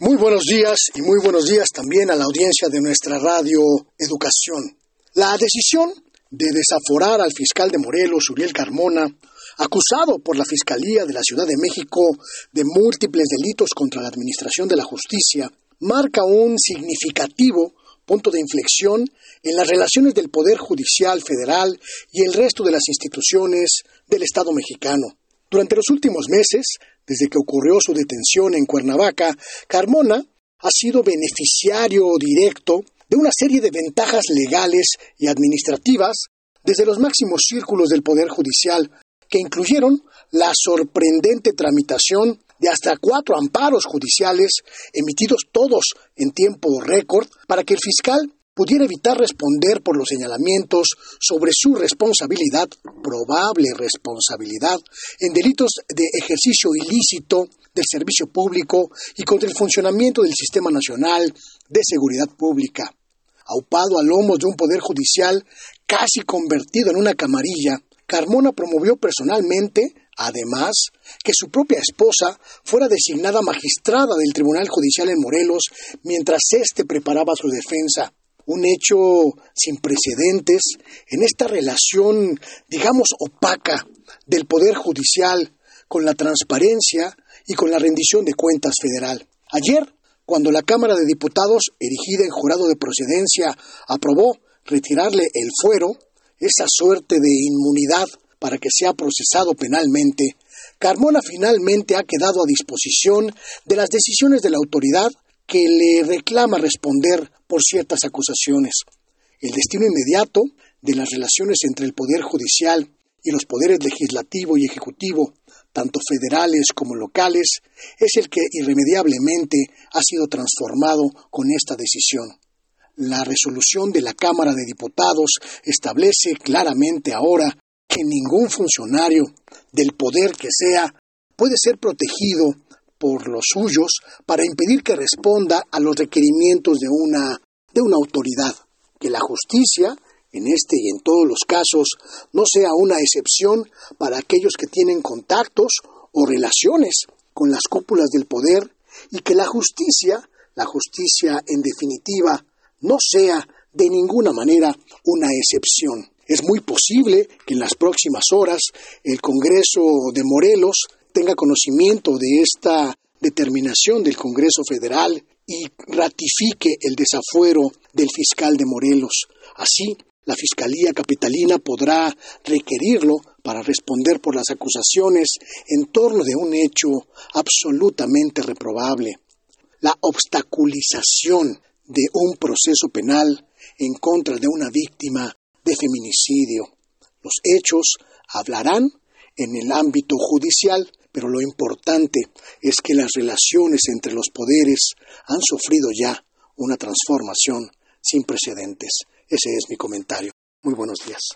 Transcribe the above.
Muy buenos días y muy buenos días también a la audiencia de nuestra radio Educación. La decisión de desaforar al fiscal de Morelos, Uriel Carmona, acusado por la Fiscalía de la Ciudad de México de múltiples delitos contra la Administración de la Justicia, marca un significativo punto de inflexión en las relaciones del Poder Judicial Federal y el resto de las instituciones del Estado mexicano. Durante los últimos meses, desde que ocurrió su detención en Cuernavaca, Carmona ha sido beneficiario directo de una serie de ventajas legales y administrativas desde los máximos círculos del Poder Judicial, que incluyeron la sorprendente tramitación de hasta cuatro amparos judiciales emitidos todos en tiempo récord para que el fiscal pudiera evitar responder por los señalamientos sobre su responsabilidad, probable responsabilidad, en delitos de ejercicio ilícito del servicio público y contra el funcionamiento del Sistema Nacional de Seguridad Pública. Aupado a lomos de un poder judicial casi convertido en una camarilla, Carmona promovió personalmente, además, que su propia esposa fuera designada magistrada del Tribunal Judicial en Morelos mientras éste preparaba su defensa un hecho sin precedentes en esta relación, digamos, opaca del Poder Judicial con la transparencia y con la rendición de cuentas federal. Ayer, cuando la Cámara de Diputados, erigida en jurado de procedencia, aprobó retirarle el fuero, esa suerte de inmunidad para que sea procesado penalmente, Carmona finalmente ha quedado a disposición de las decisiones de la autoridad que le reclama responder por ciertas acusaciones. El destino inmediato de las relaciones entre el Poder Judicial y los poderes legislativo y ejecutivo, tanto federales como locales, es el que irremediablemente ha sido transformado con esta decisión. La resolución de la Cámara de Diputados establece claramente ahora que ningún funcionario del poder que sea puede ser protegido por los suyos para impedir que responda a los requerimientos de una, de una autoridad. Que la justicia, en este y en todos los casos, no sea una excepción para aquellos que tienen contactos o relaciones con las cúpulas del poder y que la justicia, la justicia en definitiva, no sea de ninguna manera una excepción. Es muy posible que en las próximas horas el Congreso de Morelos tenga conocimiento de esta determinación del Congreso Federal y ratifique el desafuero del fiscal de Morelos. Así, la Fiscalía Capitalina podrá requerirlo para responder por las acusaciones en torno de un hecho absolutamente reprobable. La obstaculización de un proceso penal en contra de una víctima de feminicidio. Los hechos hablarán en el ámbito judicial pero lo importante es que las relaciones entre los poderes han sufrido ya una transformación sin precedentes. Ese es mi comentario. Muy buenos días.